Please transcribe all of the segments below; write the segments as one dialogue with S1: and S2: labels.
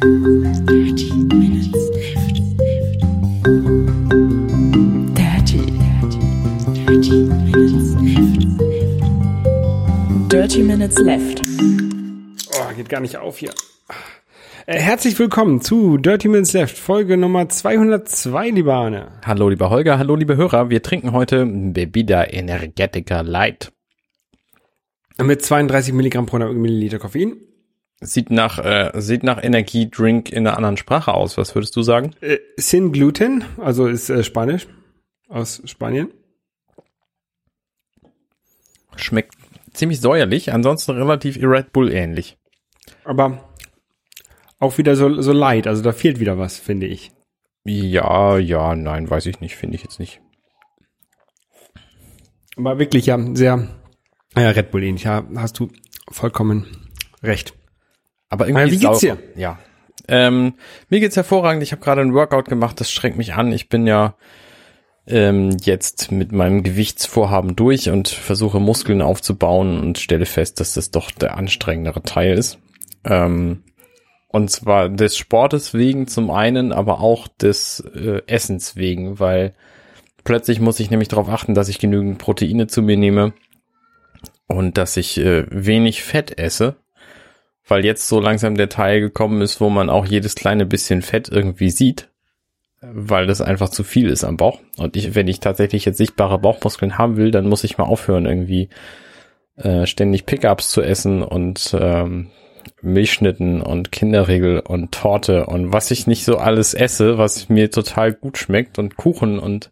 S1: Dirty Minutes Left. Dirty, dirty, dirty Minutes Left. Dirty Minutes Left.
S2: Oh, geht gar nicht auf hier. Äh, herzlich willkommen zu Dirty Minutes Left, Folge Nummer 202, lieber Arne.
S3: Hallo lieber Holger, hallo liebe Hörer. Wir trinken heute Bebida Energetica Light.
S2: Mit 32 Milligramm pro Milliliter Koffein.
S3: Sieht nach, äh, sieht nach Energiedrink in einer anderen Sprache aus. Was würdest du sagen?
S2: Äh, Sin Gluten, also ist äh, Spanisch, aus Spanien.
S3: Schmeckt ziemlich säuerlich, ansonsten relativ Red Bull ähnlich.
S2: Aber auch wieder so, so light, also da fehlt wieder was, finde ich.
S3: Ja, ja, nein, weiß ich nicht, finde ich jetzt nicht.
S2: Aber wirklich ja sehr ja, Red Bull ähnlich, ja, hast du vollkommen recht.
S3: Aber irgendwie
S2: Aber wie geht's dir?
S3: Ja. Ähm, mir geht's hervorragend. Ich habe gerade ein Workout gemacht, das strengt mich an. Ich bin ja ähm, jetzt mit meinem Gewichtsvorhaben durch und versuche Muskeln aufzubauen und stelle fest, dass das doch der anstrengendere Teil ist. Ähm, und zwar des Sportes wegen zum einen, aber auch des äh, Essens wegen, weil plötzlich muss ich nämlich darauf achten, dass ich genügend Proteine zu mir nehme und dass ich äh, wenig Fett esse weil jetzt so langsam der Teil gekommen ist, wo man auch jedes kleine bisschen Fett irgendwie sieht, weil das einfach zu viel ist am Bauch. Und ich, wenn ich tatsächlich jetzt sichtbare Bauchmuskeln haben will, dann muss ich mal aufhören, irgendwie äh, ständig Pickups zu essen und ähm, Milchschnitten und Kinderriegel und Torte und was ich nicht so alles esse, was mir total gut schmeckt und Kuchen und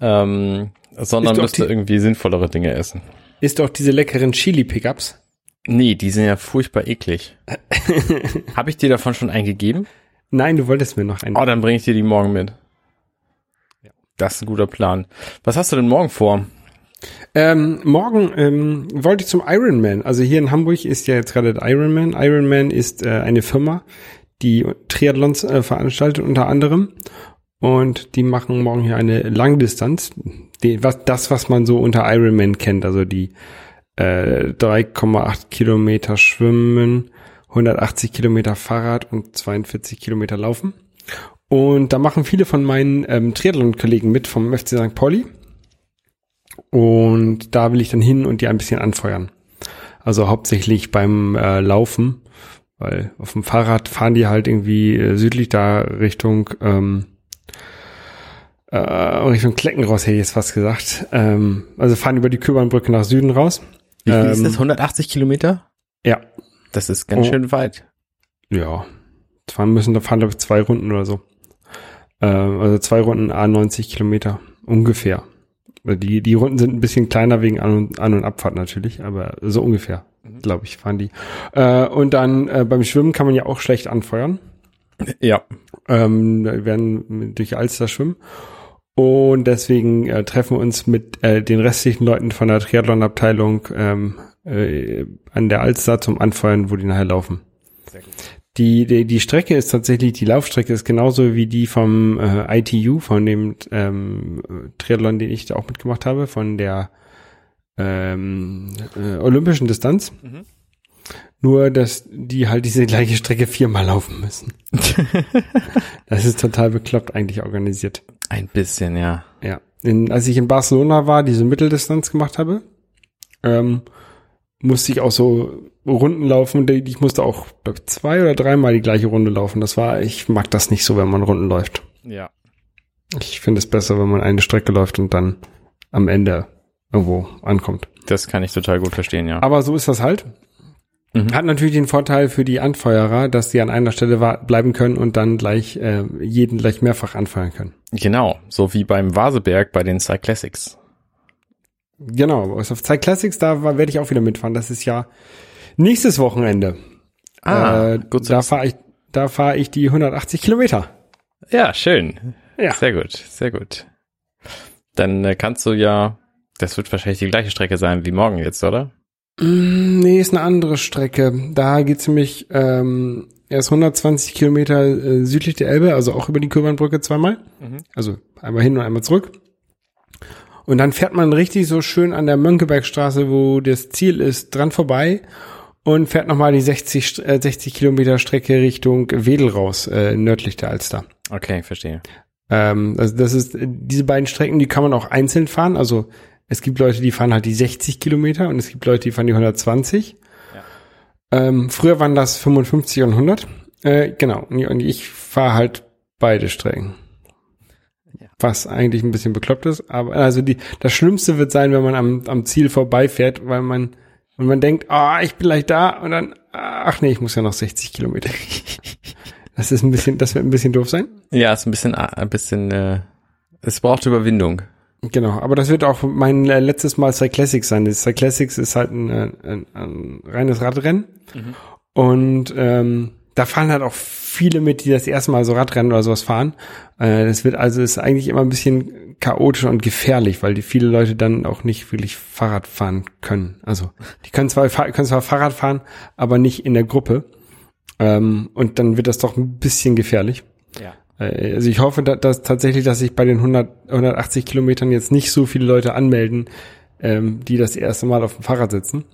S3: ähm, sondern müsste
S2: die-
S3: irgendwie sinnvollere Dinge essen.
S2: Ist doch diese leckeren Chili-Pickups.
S3: Nee, die sind ja furchtbar eklig. Habe ich dir davon schon eingegeben?
S2: Nein, du wolltest mir noch einen.
S3: Oh, dann bringe ich dir die morgen mit. Das ist ein guter Plan. Was hast du denn morgen vor?
S2: Ähm, morgen ähm, wollte ich zum Ironman. Also hier in Hamburg ist ja jetzt gerade der Ironman. Ironman ist äh, eine Firma, die Triathlons äh, veranstaltet unter anderem. Und die machen morgen hier eine Langdistanz. Die, was, das, was man so unter Ironman kennt. Also die äh, 3,8 Kilometer Schwimmen, 180 Kilometer Fahrrad und 42 Kilometer Laufen. Und da machen viele von meinen ähm, Triathlon-Kollegen mit vom FC St. Pauli. Und da will ich dann hin und die ein bisschen anfeuern. Also hauptsächlich beim äh, Laufen, weil auf dem Fahrrad fahren die halt irgendwie äh, südlich da Richtung ähm, äh, Richtung Klecken raus, hätte ich jetzt fast gesagt. Ähm, also fahren über die Köbernbrücke nach Süden raus.
S3: Wie viel ist
S2: Ähm,
S3: das? 180 Kilometer?
S2: Ja,
S3: Das ist ganz
S2: Oh.
S3: schön weit.
S2: ja. Fahren müssen, da fahren glaube ich zwei Runden oder so. Ähm, also zwei Runden A 90 Kilometer ungefähr. Die, die Runden sind ein bisschen kleiner wegen An- und, An und Abfahrt natürlich, aber so ungefähr, glaube ich, fahren die. Äh, und dann äh, beim Schwimmen kann man ja auch schlecht anfeuern.
S3: Ja.
S2: Ähm, wir werden durch Alster schwimmen. Und deswegen äh, treffen wir uns mit äh, den restlichen Leuten von der Triathlon-Abteilung ähm, äh, an der Alster zum Anfeuern, wo die nachher laufen. Die, die, die Strecke ist tatsächlich, die Laufstrecke ist genauso wie die vom äh, ITU, von dem ähm, Triathlon, den ich da auch mitgemacht habe, von der ähm, äh, olympischen Distanz.
S3: Mhm.
S2: Nur, dass die halt diese gleiche Strecke viermal laufen müssen. Das ist total bekloppt eigentlich organisiert.
S3: Ein bisschen, ja.
S2: Ja. In, als ich in Barcelona war, diese Mitteldistanz gemacht habe, ähm, musste ich auch so Runden laufen. Ich musste auch glaub, zwei oder dreimal die gleiche Runde laufen. Das war, ich mag das nicht so, wenn man Runden läuft.
S3: Ja.
S2: Ich finde es besser, wenn man eine Strecke läuft und dann am Ende irgendwo ankommt.
S3: Das kann ich total gut verstehen, ja.
S2: Aber so ist das halt.
S3: Mhm.
S2: Hat natürlich den Vorteil für die Anfeuerer, dass die an einer Stelle bleiben können und dann gleich äh, jeden gleich mehrfach anfeuern können.
S3: Genau. So wie beim Vaseberg bei den Cyclassics.
S2: Genau, aus auf Zeit Classics, da werde ich auch wieder mitfahren. Das ist ja nächstes Wochenende.
S3: Ah,
S2: äh,
S3: gut zu
S2: da fahre ich, da fahre ich die 180 Kilometer.
S3: Ja, schön.
S2: Ja.
S3: Sehr gut, sehr gut. Dann äh, kannst du ja, das wird wahrscheinlich die gleiche Strecke sein wie morgen jetzt, oder?
S2: Mm, nee, ist eine andere Strecke. Da geht's nämlich ähm, erst 120 Kilometer äh, südlich der Elbe, also auch über die Köbernbrücke zweimal.
S3: Mhm.
S2: Also einmal hin und einmal zurück. Und dann fährt man richtig so schön an der Mönckebergstraße, wo das Ziel ist, dran vorbei. und fährt nochmal die 60, St- äh, 60 Kilometer Strecke Richtung Wedel raus, äh, nördlich der Alster.
S3: Okay, verstehe.
S2: Ähm, also das ist diese beiden Strecken, die kann man auch einzeln fahren. Also es gibt Leute, die fahren halt die 60 Kilometer und es gibt Leute, die fahren die 120. Ähm, früher waren das 55 und 100. Äh, genau. Und ich fahre halt beide Strecken.
S3: Ja.
S2: Was eigentlich ein bisschen bekloppt ist. Aber also die, das Schlimmste wird sein, wenn man am, am Ziel vorbeifährt, weil man und man denkt, ah, ich bin gleich da und dann, ach nee, ich muss ja noch 60 Kilometer. Das ist ein bisschen, das wird ein bisschen doof sein.
S3: Ja, ist ein bisschen, äh, ein bisschen, äh, es braucht Überwindung.
S2: Genau, aber das wird auch mein äh, letztes Mal Cyclassics sein. Das Cyclassics ist halt ein, äh, ein, ein reines Radrennen. Und ähm, da fahren halt auch viele mit, die das erste Mal so Radrennen oder sowas fahren. Äh, das wird also ist eigentlich immer ein bisschen chaotisch und gefährlich, weil die viele Leute dann auch nicht wirklich Fahrrad fahren können. Also die können zwar können zwar Fahrrad fahren, aber nicht in der Gruppe. Ähm, und dann wird das doch ein bisschen gefährlich.
S3: Ja.
S2: Äh, Also ich hoffe, dass, dass tatsächlich, dass sich bei den 100, 180 Kilometern jetzt nicht so viele Leute anmelden, ähm, die das erste Mal auf dem Fahrrad sitzen.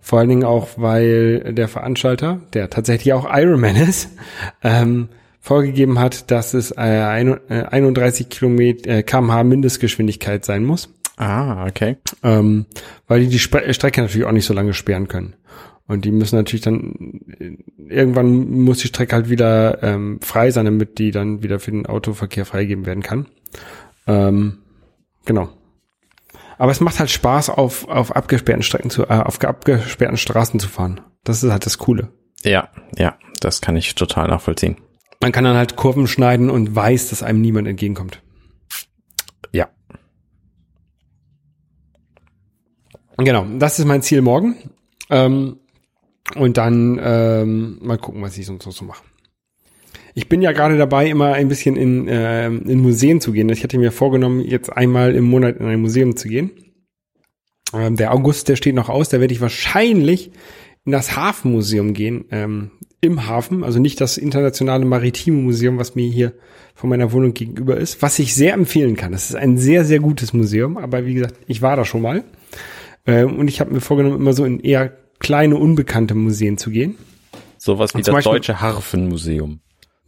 S2: Vor allen Dingen auch, weil der Veranstalter, der tatsächlich auch Ironman ist, ähm, vorgegeben hat, dass es äh, ein- äh, 31 Kilometer äh, kmh Mindestgeschwindigkeit sein muss,
S3: Ah, okay.
S2: ähm, weil die die Spre Strecke natürlich auch nicht so lange sperren können. Und die müssen natürlich dann, irgendwann muss die Strecke halt wieder ähm, frei sein, damit die dann wieder für den Autoverkehr freigegeben werden kann. Ähm, genau. Aber es macht halt Spaß, auf, auf abgesperrten Strecken zu, äh, auf abgesperrten Straßen zu fahren. Das ist halt das Coole.
S3: Ja, ja, das kann ich total nachvollziehen.
S2: Man kann dann halt Kurven schneiden und weiß, dass einem niemand entgegenkommt.
S3: Ja.
S2: Genau, das ist mein Ziel morgen. Ähm, und dann ähm, mal gucken, was ich sonst noch so mache. Ich bin ja gerade dabei, immer ein bisschen in, ähm, in Museen zu gehen. Ich hatte mir vorgenommen, jetzt einmal im Monat in ein Museum zu gehen. Ähm, der August, der steht noch aus. Da werde ich wahrscheinlich in das Hafenmuseum gehen, ähm, im Hafen. Also nicht das internationale Maritime Museum, was mir hier von meiner Wohnung gegenüber ist, was ich sehr empfehlen kann. Das ist ein sehr, sehr gutes Museum. Aber wie gesagt, ich war da schon mal. Ähm, und ich habe mir vorgenommen, immer so in eher kleine, unbekannte Museen zu gehen.
S3: Sowas wie das
S2: Beispiel-
S3: Deutsche Harfenmuseum.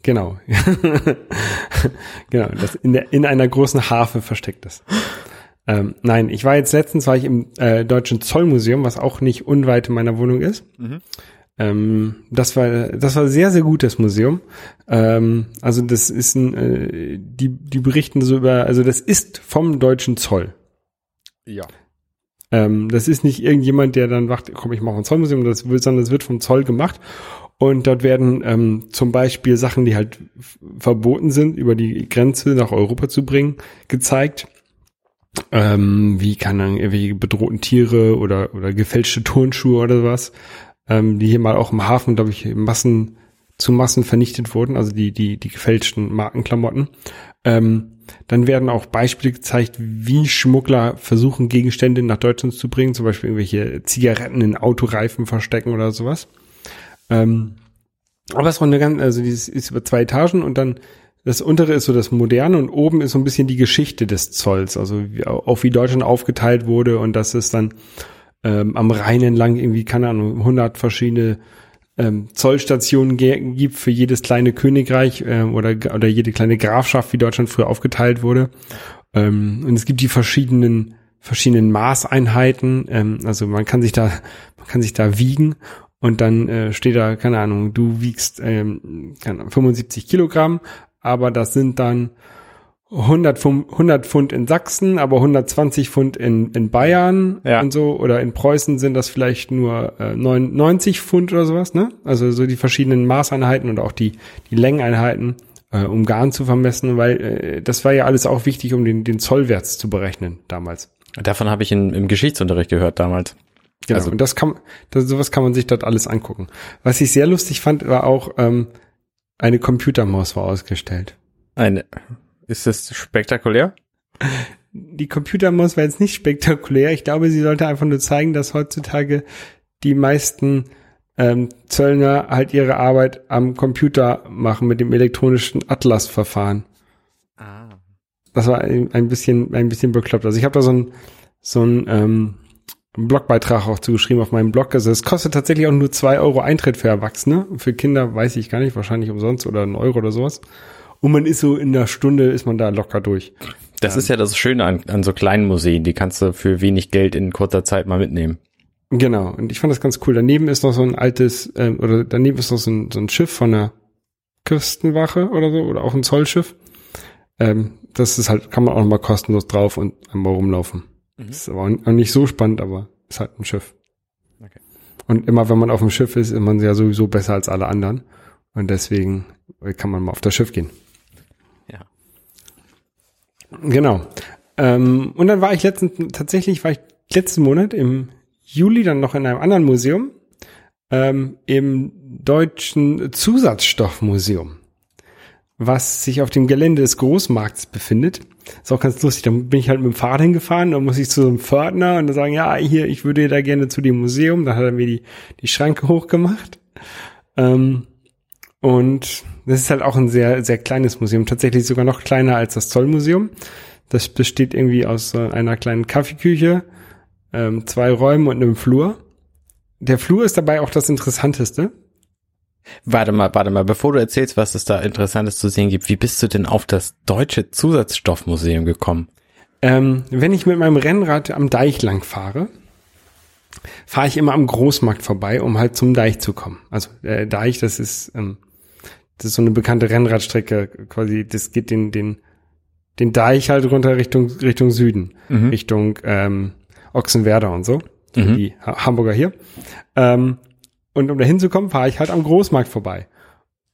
S2: Genau. genau, das in, der, in einer großen Harfe versteckt ist. Ähm, nein, ich war jetzt letztens war ich im äh, Deutschen Zollmuseum, was auch nicht unweit meiner Wohnung ist. Ähm, das war das war sehr sehr gutes Museum. Ähm, also das ist ein, äh, die die berichten so über also das ist vom Deutschen Zoll.
S3: Ja.
S2: Ähm, das ist nicht irgendjemand, der dann sagt, komm, ich mache ein Zollmuseum, das wird, sondern es wird vom Zoll gemacht. Und dort werden ähm, zum Beispiel Sachen, die halt verboten sind, über die Grenze nach Europa zu bringen, gezeigt. Ähm, wie kann dann irgendwelche bedrohten Tiere oder, oder gefälschte Turnschuhe oder sowas, ähm, die hier mal auch im Hafen, glaube ich, Massen zu Massen vernichtet wurden, also die, die, die gefälschten Markenklamotten. Ähm, dann werden auch Beispiele gezeigt, wie Schmuggler versuchen, Gegenstände nach Deutschland zu bringen, zum Beispiel irgendwelche Zigaretten in Autoreifen verstecken oder sowas. Ähm, aber es war eine ganz, also dieses ist über zwei Etagen und dann das untere ist so das Moderne und oben ist so ein bisschen die Geschichte des Zolls, also wie, auch wie Deutschland aufgeteilt wurde und dass es dann ähm, am Rhein entlang irgendwie, keine Ahnung, 100 verschiedene ähm, Zollstationen gibt für jedes kleine Königreich ähm, oder, oder jede kleine Grafschaft, wie Deutschland früher aufgeteilt wurde. Ähm, und es gibt die verschiedenen verschiedenen Maßeinheiten. Ähm, also man kann sich da man kann sich da wiegen und dann äh, steht da keine Ahnung, du wiegst ähm, keine Ahnung, 75 Kilogramm, aber das sind dann 100 Pfund, 100 Pfund in Sachsen, aber 120 Pfund in, in Bayern
S3: Ja.
S2: und so. Oder in Preußen sind das vielleicht nur äh, 99 Pfund oder sowas, ne? Also so die verschiedenen Maßeinheiten und auch die, die Längeneinheiten, äh, um Garn zu vermessen, weil äh, das war ja alles auch wichtig, um den, den Zollwert zu berechnen damals.
S3: Davon habe ich in, im Geschichtsunterricht gehört damals.
S2: Genau.
S3: Also-
S2: und das kann, das, sowas kann man sich dort alles angucken. Was ich sehr lustig fand, war auch ähm, eine Computermaus war ausgestellt.
S3: Eine, ist das spektakulär?
S2: Die Computermaus war jetzt nicht spektakulär. Ich glaube, sie sollte einfach nur zeigen, dass heutzutage die meisten ähm, Zöllner halt ihre Arbeit am Computer machen mit dem elektronischen Atlas-Verfahren.
S3: Ah.
S2: Das war ein, ein bisschen, ein bisschen bekloppt. Also ich habe da so ein, so ein ähm, einen Blogbeitrag auch zugeschrieben auf meinem Blog. Also es kostet tatsächlich auch nur zwei Euro Eintritt für Erwachsene. Für Kinder weiß ich gar nicht, wahrscheinlich umsonst oder ein Euro oder sowas. Und man ist so in einer Stunde, ist man da locker durch.
S3: Das ist ja das Schöne an, an so kleinen Museen. Die kannst du für wenig Geld in kurzer Zeit mal mitnehmen.
S2: Genau, und ich fand das ganz cool. Daneben ist noch so ein altes, ähm, oder daneben ist noch so ein, so ein Schiff von einer Küstenwache oder so, oder auch ein Zollschiff. Ähm, das ist halt, kann man auch noch mal kostenlos drauf und einmal rumlaufen.
S3: Mhm.
S2: Ist aber auch nicht so spannend, aber ist halt ein Schiff.
S3: Okay.
S2: Und immer wenn man auf dem Schiff ist, ist man ja sowieso besser als alle anderen. Und deswegen kann man mal auf das Schiff gehen. Genau. Ähm, und dann war ich letzten, tatsächlich war ich letzten Monat im Juli dann noch in einem anderen Museum, ähm, im Deutschen Zusatzstoffmuseum, was sich auf dem Gelände des Großmarkts befindet. Ist auch ganz lustig. Da bin ich halt mit dem Fahrrad hingefahren, da muss ich zu so einem Pförtner und dann sagen, ja, hier, ich würde da gerne zu dem Museum. Dann hat er mir die, die Schranke hochgemacht. Ähm, und das ist halt auch ein sehr, sehr kleines Museum, tatsächlich sogar noch kleiner als das Zollmuseum. Das besteht irgendwie aus einer kleinen Kaffeeküche, ähm, zwei Räumen und einem Flur. Der Flur ist dabei auch das Interessanteste.
S3: Warte mal, warte mal, bevor du erzählst, was es da Interessantes zu sehen gibt, wie bist du denn auf das Deutsche Zusatzstoffmuseum gekommen?
S2: Ähm, wenn ich mit meinem Rennrad am Deich lang fahre, fahre ich immer am Großmarkt vorbei, um halt zum Deich zu kommen. Also der Deich, das ist, ähm, das ist so eine bekannte Rennradstrecke, quasi, das geht den, den, den Deich halt runter Richtung, Richtung Süden,
S3: Mhm.
S2: Richtung ähm, Ochsenwerder und so,
S3: Mhm.
S2: die ha Hamburger hier. Ähm, und um da hinzukommen, fahre ich halt am Großmarkt vorbei.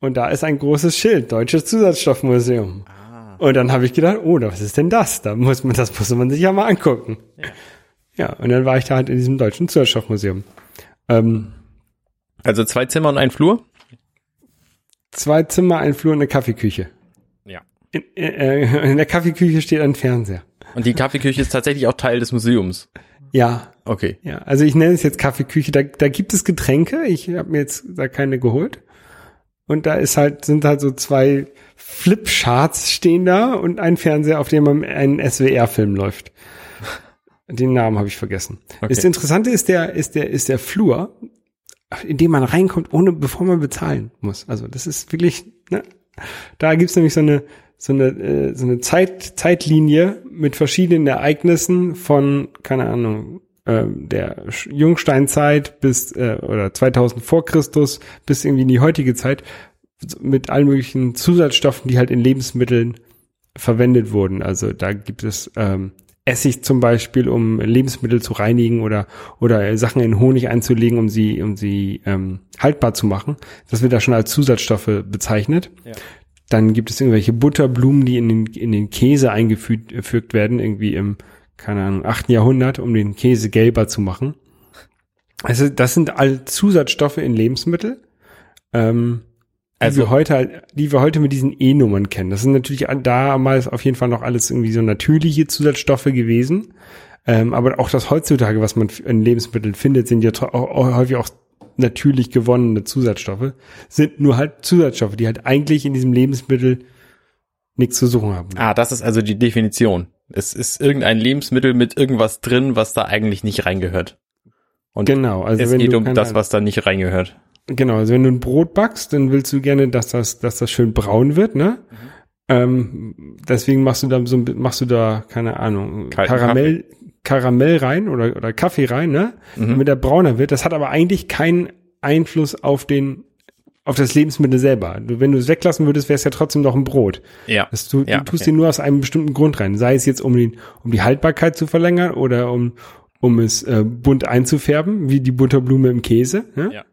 S2: Und da ist ein großes Schild, Deutsches Zusatzstoffmuseum. Und dann habe ich gedacht, oh, was ist denn das? Da muss man, das muss man sich ja mal angucken. Ja, und dann war ich da halt in diesem Deutschen Zusatzstoffmuseum. Ähm,
S3: Also zwei Zimmer und ein Flur?
S2: Zwei Zimmer, ein Flur und eine Kaffeeküche.
S3: Ja.
S2: In, äh, in der Kaffeeküche steht ein Fernseher.
S3: Und die Kaffeeküche ist tatsächlich auch Teil des Museums.
S2: Ja,
S3: Okay.
S2: ja. Also ich nenne es jetzt Kaffeeküche. Da, da gibt es Getränke. Ich habe mir jetzt da keine geholt. Und da ist halt, sind halt so zwei Flipcharts stehen da und ein Fernseher, auf dem ein SWR-Film läuft. Den Namen habe ich vergessen.
S3: Okay.
S2: Das Interessante ist der, ist der, ist der Flur, in dem man reinkommt, ohne, bevor man bezahlen muss. Also das ist wirklich, ne? Da gibt's nämlich so eine, so eine, äh, so eine Zeit, Zeitlinie mit verschiedenen Ereignissen von, keine Ahnung, ähm, der Jungsteinzeit bis, äh, oder 2000 vor Christus bis irgendwie in die heutige Zeit mit allen möglichen Zusatzstoffen, die halt in Lebensmitteln verwendet wurden. Also da gibt es ähm, Essig zum Beispiel, um Lebensmittel zu reinigen oder oder Sachen in Honig einzulegen, um sie um sie ähm, haltbar zu machen. Das wird da schon als Zusatzstoffe bezeichnet.
S3: Ja.
S2: Dann gibt es irgendwelche Butterblumen, die in den in den Käse eingefügt gefügt werden, irgendwie im keine Ahnung 8. Jahrhundert, um den Käse gelber zu machen. Also das sind all Zusatzstoffe in Lebensmittel. Ähm, die
S3: Also-
S2: wir heute, halt- die wir heute mit diesen E-Nummern kennen. Das sind natürlich damals auf jeden Fall noch alles irgendwie so natürliche Zusatzstoffe gewesen. Ähm, aber auch das heutzutage, was man in Lebensmitteln findet, sind ja auch- häufig auch natürlich gewonnene Zusatzstoffe, sind nur halt Zusatzstoffe, die halt eigentlich in diesem Lebensmittel nichts zu suchen haben.
S3: Ah, das ist also die Definition. Es ist irgendein Lebensmittel mit irgendwas drin, was da eigentlich nicht reingehört. Und
S2: Genau, also
S3: es
S2: wenn
S3: geht
S2: du
S3: um das, was da nicht reingehört.
S2: Genau, also wenn du ein Brot backst, dann willst du gerne, dass das, dass das schön braun wird, ne? Ähm, deswegen machst du da so, machst du da, keine Ahnung,
S3: Kalten
S2: Karamell, Karamell rein oder, oder Kaffee rein, ne?
S3: Mhm.
S2: Damit er brauner wird. Das hat aber eigentlich keinen Einfluss auf den, auf das Lebensmittel selber. Du, wenn du es weglassen würdest, wäre es ja trotzdem noch ein Brot.
S3: Ja.
S2: Das, du,
S3: Ja,
S2: du tust
S3: okay.
S2: dir nur aus einem bestimmten Grund rein. Sei es jetzt, um, den, um die Haltbarkeit zu verlängern oder um, um es äh, bunt einzufärben, wie die Butterblume im Käse. Ne?
S3: Ja.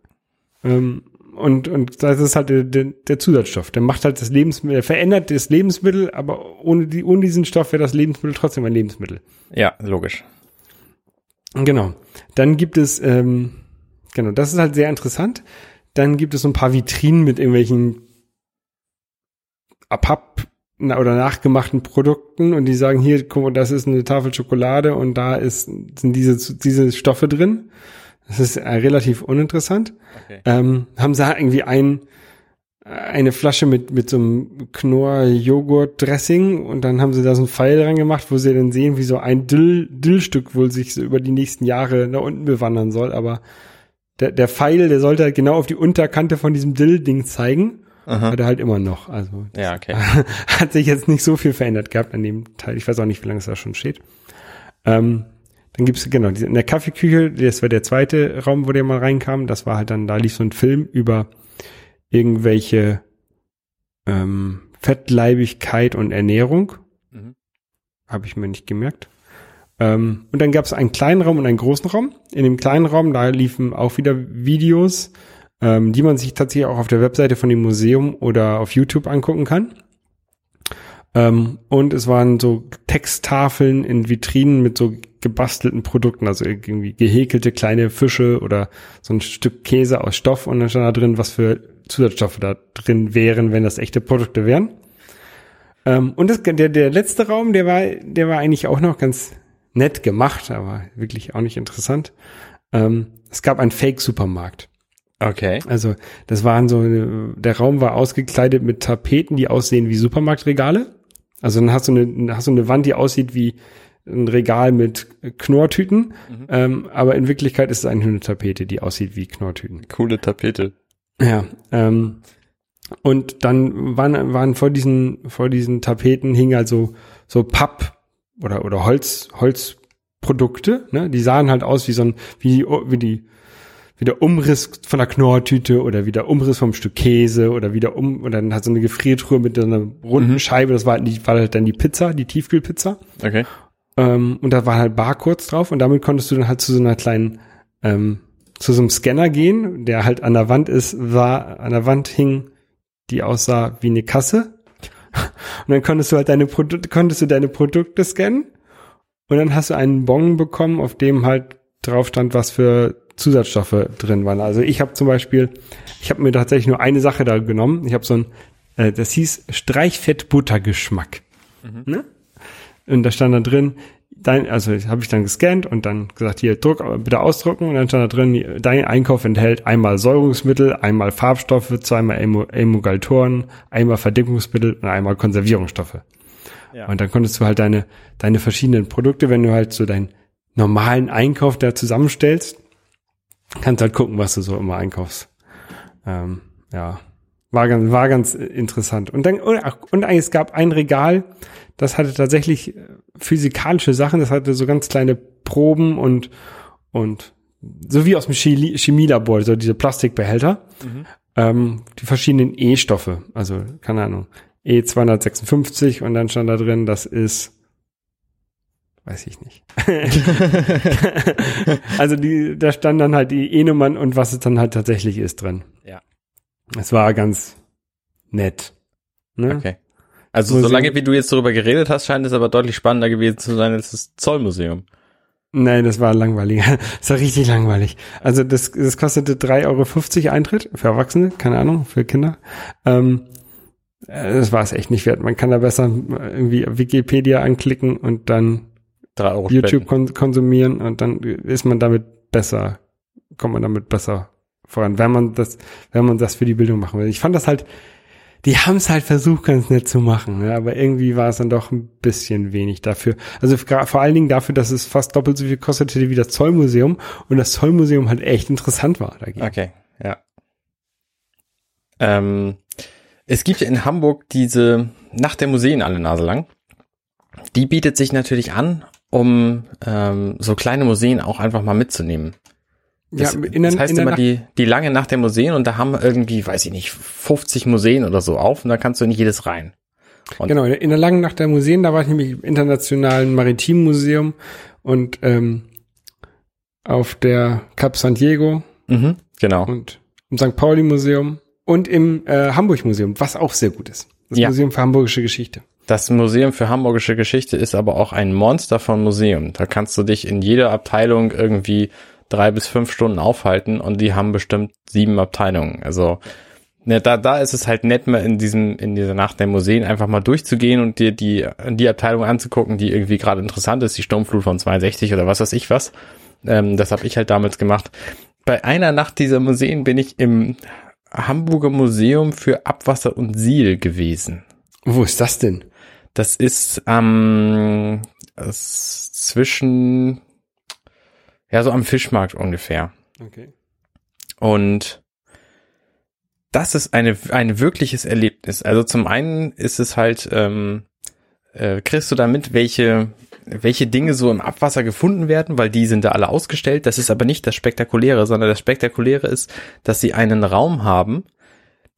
S2: Ähm, und, und das ist halt der, der, Zusatzstoff. Der macht halt das Lebensmittel, der verändert das Lebensmittel, aber ohne, die, ohne diesen Stoff wäre das Lebensmittel trotzdem ein Lebensmittel.
S3: Ja, logisch.
S2: Genau. Dann gibt es, ähm, genau, das ist halt sehr interessant. Dann gibt es so ein paar Vitrinen mit irgendwelchen na- oder nachgemachten Produkten und die sagen hier, guck mal, das ist eine Tafel Schokolade und da ist, sind diese, diese Stoffe drin. Das ist äh, relativ uninteressant.
S3: Okay.
S2: Ähm, haben sie halt irgendwie ein, eine Flasche mit, mit so einem Knorr-Joghurt-Dressing und dann haben sie da so einen Pfeil dran gemacht, wo sie dann sehen, wie so ein Dill, Dillstück wohl sich so über die nächsten Jahre nach unten bewandern soll, aber der, der Pfeil, der sollte halt genau auf die Unterkante von diesem Dill-Ding zeigen.
S3: Aha.
S2: Hat er halt immer noch. Also
S3: Ja, okay.
S2: hat sich jetzt nicht so viel verändert gehabt an dem Teil. Ich weiß auch nicht, wie lange es da schon steht. Ähm, dann gibt's genau, in der Kaffeeküche, das war der zweite Raum, wo der mal reinkam. Das war halt dann, da lief so ein Film über irgendwelche ähm, Fettleibigkeit und Ernährung.
S3: Mhm.
S2: Habe ich mir nicht gemerkt. Ähm, und dann gab's einen kleinen Raum und einen großen Raum. In dem kleinen Raum, da liefen auch wieder Videos, ähm, die man sich tatsächlich auch auf der Webseite von dem Museum oder auf YouTube angucken kann. Ähm, und es waren so Texttafeln in Vitrinen mit so gebastelten Produkten, also irgendwie gehäkelte kleine Fische oder so ein Stück Käse aus Stoff und dann stand da drin, was für Zusatzstoffe da drin wären, wenn das echte Produkte wären. Ähm, und das, der, der letzte Raum, der war, der war eigentlich auch noch ganz nett gemacht, aber wirklich auch nicht interessant. Ähm, es gab einen Fake-Supermarkt.
S3: Okay.
S2: Also das waren so, der Raum war ausgekleidet mit Tapeten, die aussehen wie Supermarktregale. Also dann hast du eine, hast du eine Wand, die aussieht wie ein Regal mit Knorrtüten, ähm, aber in Wirklichkeit ist es eine Tapete, die aussieht wie Knorrtüten.
S3: Coole Tapete.
S2: Ja, ähm, und dann waren, waren vor diesen, vor diesen Tapeten hingen also so Papp oder, oder Holz, Holzprodukte, ne? Die sahen halt aus wie so ein, wie, wie die, wie der Umriss von der Knorrtüte oder wie der Umriss vom Stück Käse oder wie der Um, und dann hat so eine Gefriertruhe mit so einer runden Scheibe, das war halt, die, war halt dann die Pizza, die Tiefkühlpizza.
S3: Okay.
S2: Ähm, und da waren halt Barcodes drauf und damit konntest du dann halt zu so einer kleinen, ähm, zu so einem Scanner gehen, der halt an der Wand ist, war, an der Wand hing, die aussah wie eine Kasse. Und dann konntest du halt deine Produkte, konntest du deine Produkte scannen und dann hast du einen Bon bekommen, auf dem halt drauf stand, was für Zusatzstoffe drin waren. Also ich habe zum Beispiel, ich habe mir tatsächlich nur eine Sache da genommen. Ich habe so ein, äh, das hieß Streichfett-Buttergeschmack. Ne? Und da stand da drin, dein, also habe ich dann gescannt und dann gesagt, hier Druck, bitte ausdrucken und dann stand da drin, dein Einkauf enthält einmal Säurungsmittel, einmal Farbstoffe, zweimal Emulgatoren, einmal Verdickungsmittel und einmal Konservierungsstoffe.
S3: Ja.
S2: Und dann konntest du halt deine, deine verschiedenen Produkte, wenn du halt so deinen normalen Einkauf da zusammenstellst, kannst halt gucken, was du so immer einkaufst. Ähm, ja, war ganz, war ganz interessant. Und dann, und, und eigentlich, es gab ein Regal, das hatte tatsächlich äh, physikalische Sachen, das hatte so ganz kleine Proben und, und so wie aus dem Chemie- Chemielabor, so diese Plastikbehälter, ähm, die verschiedenen E-Stoffe, also keine Ahnung, E256 und dann stand da drin, das ist weiß ich nicht. also die, da stand dann halt die E-Nummern und was es dann halt tatsächlich ist drin.
S3: Ja.
S2: Es war ganz nett. Ne?
S3: Okay. Also
S2: Museum-
S3: solange wie du jetzt darüber geredet hast, scheint es aber deutlich spannender gewesen zu sein als das Zollmuseum.
S2: Nein, das war langweilig. Das war richtig langweilig. Also das, das kostete 3,50 Euro Eintritt für Erwachsene, keine Ahnung, für Kinder. Ähm, äh, das war es echt nicht wert. Man kann da besser irgendwie Wikipedia anklicken und dann YouTube kon konsumieren und dann ist man damit besser, kommt man damit besser voran, wenn man das, wenn man das für die Bildung machen will. Ich fand das halt, die haben es halt versucht, ganz nett zu machen, ja, aber irgendwie war es dann doch ein bisschen wenig dafür. Also vor allen Dingen dafür, dass es fast doppelt so viel kostete wie das Zollmuseum und das Zollmuseum halt echt interessant war dagegen.
S3: Okay, ja. Ähm, es gibt ja in Hamburg diese Nacht der Museen alle Nase lang. Die bietet sich natürlich an, um ähm, so kleine Museen auch einfach mal mitzunehmen. Das,
S2: ja, in der,
S3: das heißt
S2: in der
S3: immer
S2: Nacht-
S3: die, die lange Nacht der Museen und da haben irgendwie, weiß ich nicht, 50 Museen oder so auf und da kannst du in jedes rein. Und
S2: Genau, in der langen Nacht der Museen, da war ich nämlich im Internationalen Maritim Museum und ähm, auf der Cap San Diego
S3: Mhm, genau.
S2: und im St. Pauli Museum und im äh, Hamburg Museum, was auch sehr gut ist. Das
S3: Ja.
S2: Museum für Hamburgische Geschichte.
S3: Das Museum für Hamburgische Geschichte ist aber auch ein Monster von Museum. Da kannst du dich in jeder Abteilung irgendwie drei bis fünf Stunden aufhalten und die haben bestimmt sieben Abteilungen. Also ne, da, da ist es halt nett, mal in diesem, in dieser Nacht der Museen einfach mal durchzugehen und dir die, die Abteilung anzugucken, die irgendwie gerade interessant ist, die Sturmflut von 62 oder was weiß ich was. Ähm, das habe ich halt damals gemacht. Bei einer Nacht dieser Museen bin ich im Hamburger Museum für Abwasser und Siel gewesen.
S2: Wo ist das denn?
S3: Das ist am es zwischen ja so am Fischmarkt ungefähr.
S2: Okay.
S3: Und das ist eine ein wirkliches Erlebnis. Also zum einen ist es halt ähm, äh, kriegst du damit, welche welche Dinge so im Abwasser gefunden werden, weil die sind da alle ausgestellt. Das ist aber nicht das Spektakuläre, sondern das Spektakuläre ist, dass sie einen Raum haben,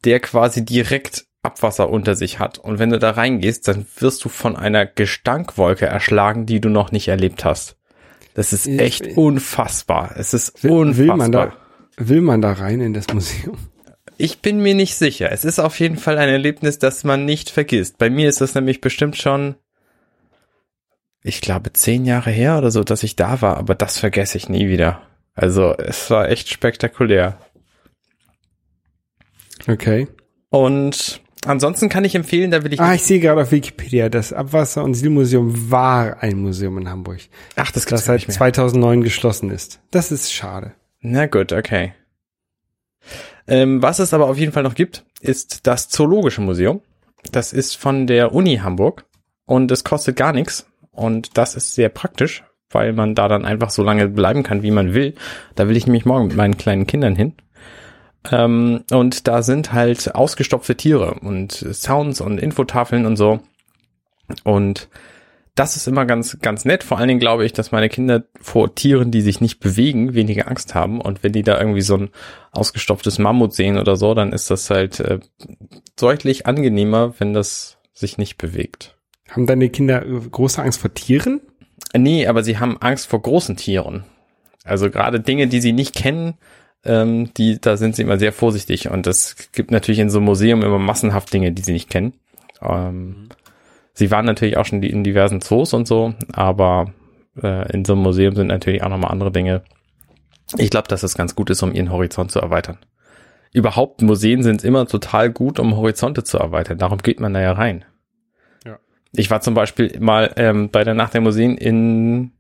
S3: der quasi direkt Abwasser unter sich hat. Und wenn du da reingehst, dann wirst du von einer Gestankwolke erschlagen, die du noch nicht erlebt hast. Das ist echt unfassbar. Es ist
S2: Will,
S3: unfassbar.
S2: will man da, will man da rein in das Museum?
S3: Ich bin mir nicht sicher. Es ist auf jeden Fall ein Erlebnis, das man nicht vergisst. Bei mir ist das nämlich bestimmt schon, ich glaube, zehn Jahre her oder so, dass ich da war, aber das vergesse ich nie wieder. Also es war echt spektakulär.
S2: Okay.
S3: Und ansonsten kann ich empfehlen, da will ich.
S2: Ah, ich sehe gerade auf Wikipedia, das Abwasser- und Sielmuseum war ein Museum in Hamburg,
S3: Ach, das
S2: das
S3: gibt's
S2: seit
S3: nicht mehr.
S2: 2009 geschlossen ist. Das ist schade.
S3: Na gut, okay. Ähm, was es aber auf jeden Fall noch gibt, ist das Zoologische Museum. Das ist von der Uni Hamburg und es kostet gar nichts. Und das ist sehr praktisch, weil man da dann einfach so lange bleiben kann, wie man will. Da will ich nämlich morgen mit meinen kleinen Kindern hin. Ähm, und da sind halt ausgestopfte Tiere und Sounds und Infotafeln und so. Und das ist immer ganz, ganz nett. Vor allen Dingen glaube ich, dass meine Kinder vor Tieren, die sich nicht bewegen, weniger Angst haben. Und wenn die da irgendwie so ein ausgestopftes Mammut sehen oder so, dann ist das halt äh, deutlich angenehmer, wenn das sich nicht bewegt.
S2: Haben deine Kinder äh, große Angst vor Tieren?
S3: Äh, Nee, aber sie haben Angst vor großen Tieren. Also gerade Dinge, die sie nicht kennen, ähm, die, da sind sie immer sehr vorsichtig. Und es gibt natürlich in so einem Museum immer massenhaft Dinge, die sie nicht kennen. Ähm, Sie waren natürlich auch schon in diversen Zoos und so, aber äh, in so einem Museum sind natürlich auch nochmal andere Dinge. Ich glaube, dass es ganz gut ist, um ihren Horizont zu erweitern. Überhaupt, Museen sind immer total gut, um Horizonte zu erweitern. Darum geht man da ja rein.
S2: Ja.
S3: Ich war zum Beispiel mal ähm, bei der Nacht der Museen in,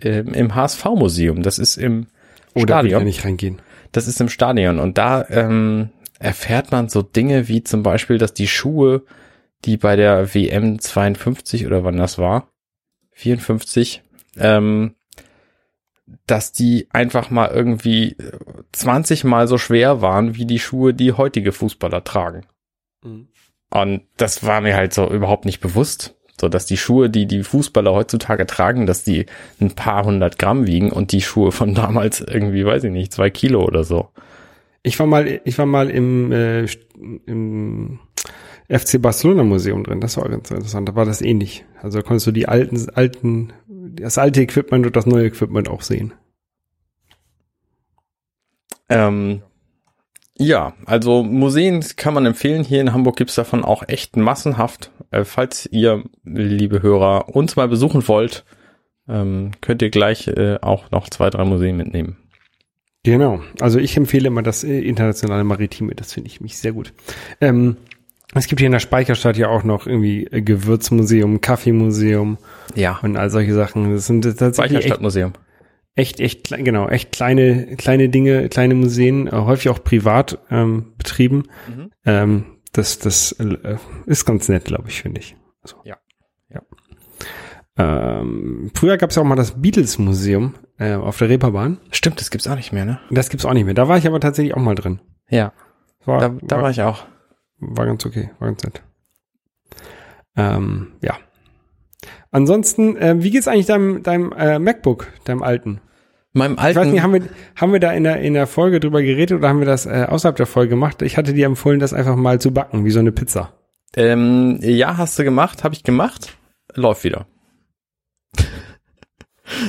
S3: ähm, im HSV-Museum. Das ist im
S2: Oder ich
S3: Stadion.
S2: da nicht reingehen?
S3: Das ist im Stadion und da ähm, erfährt man so Dinge wie zum Beispiel, dass die Schuhe, die bei der WM 52 oder wann das war, 54, ähm, dass die einfach mal irgendwie 20 mal so schwer waren wie die Schuhe, die heutige Fußballer tragen. Und das war mir halt so überhaupt nicht bewusst. So, dass die Schuhe, die die Fußballer heutzutage tragen, dass die ein paar hundert Gramm wiegen und die Schuhe von damals irgendwie, weiß ich nicht, zwei Kilo oder so.
S2: Ich war mal, ich war mal im, äh, im FC Barcelona Museum drin. Das war ganz interessant. Da war das ähnlich. Also da konntest du die alten, alten, das alte Equipment und das neue Equipment auch sehen.
S3: Ähm, ja, also Museen kann man empfehlen. Hier in Hamburg gibt's davon auch echt massenhaft. Äh, falls ihr, liebe Hörer, uns mal besuchen wollt, ähm, könnt ihr gleich äh, auch noch zwei, drei Museen mitnehmen.
S2: Genau. Also ich empfehle immer das äh, internationale Maritime. Das finde ich mich sehr gut. Ähm, es gibt hier in der Speicherstadt ja auch noch irgendwie Gewürzmuseum, Kaffeemuseum
S3: Ja,
S2: und all solche Sachen. Das sind tatsächlich
S3: Speicherstadtmuseum.
S2: echt, echt, klein- genau, echt kleine, kleine Dinge, kleine Museen, häufig auch privat ähm, betrieben.
S3: Mhm.
S2: Ähm, das, das äh, ist ganz nett, glaube ich, finde ich. Also,
S3: Ja.
S2: ja. Ähm, früher gab es ja auch mal das Beatles-Museum äh, auf der Reeperbahn.
S3: Stimmt, das gibt's auch nicht mehr, ne?
S2: Das gibt's auch nicht mehr. Da war ich aber tatsächlich auch mal drin.
S3: Ja,
S2: War,
S3: da, da war ich auch.
S2: war ganz okay, war ganz nett. Ähm, ja. Ansonsten, äh, wie geht's eigentlich deinem, deinem äh, MacBook, deinem alten?
S3: Meinem
S2: Ich
S3: alten,
S2: weiß nicht, haben wir, haben wir da in der, in der Folge drüber geredet oder haben wir das äh, außerhalb der Folge gemacht? Ich hatte dir empfohlen, das einfach mal zu backen, wie so eine Pizza.
S3: ähm, ja, hast du gemacht, habe ich gemacht, läuft wieder.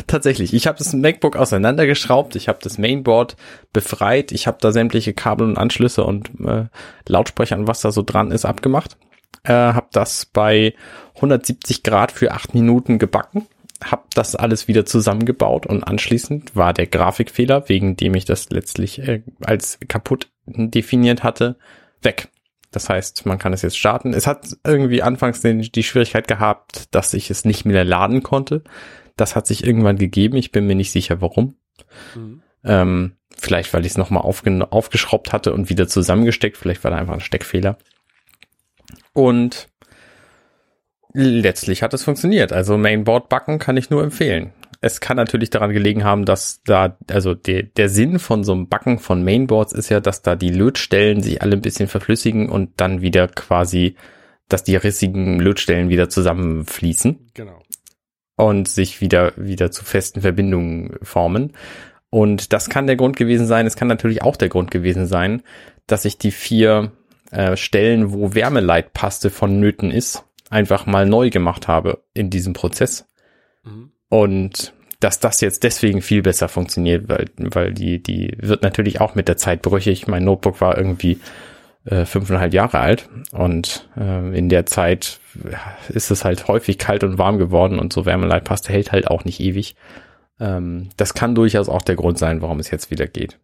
S3: Tatsächlich, ich habe das MacBook auseinandergeschraubt, ich habe das Mainboard befreit, ich habe da sämtliche Kabel und Anschlüsse und äh, Lautsprecher und was da so dran ist abgemacht. Äh, habe das bei 170 Grad für acht Minuten gebacken, habe das alles wieder zusammengebaut und anschließend war der Grafikfehler, wegen dem ich das letztlich äh, als kaputt definiert hatte, weg. Das heißt, man kann es jetzt starten. Es hat irgendwie anfangs den, die Schwierigkeit gehabt, dass ich es nicht mehr laden konnte. Das hat sich irgendwann gegeben. Ich bin mir nicht sicher, warum. Ähm, Vielleicht, weil ich es nochmal aufgeschraubt hatte und wieder zusammengesteckt. Vielleicht war da einfach ein Steckfehler. Und letztlich hat es funktioniert. Also Mainboard backen kann ich nur empfehlen. Es kann natürlich daran gelegen haben, dass da, also der, der Sinn von so einem Backen von Mainboards ist ja, dass da die Lötstellen sich alle ein bisschen verflüssigen und dann wieder quasi, dass die rissigen Lötstellen wieder zusammenfließen.
S2: Genau.
S3: Und sich wieder, wieder zu festen Verbindungen formen. Und das kann der Grund gewesen sein. Es kann natürlich auch der Grund gewesen sein, dass ich die vier äh, Stellen, wo Wärmeleitpaste vonnöten ist, einfach mal neu gemacht habe in diesem Prozess. Mhm. Und dass das jetzt deswegen viel besser funktioniert, weil, weil die, die wird natürlich auch mit der Zeit brüchig. Mein Notebook war irgendwie äh, fünfeinhalb Jahre alt und äh, in der Zeit ist es halt häufig kalt und warm geworden und so Wärmeleitpaste hält halt auch nicht ewig. Ähm, das kann durchaus auch der Grund sein, warum es jetzt wieder geht.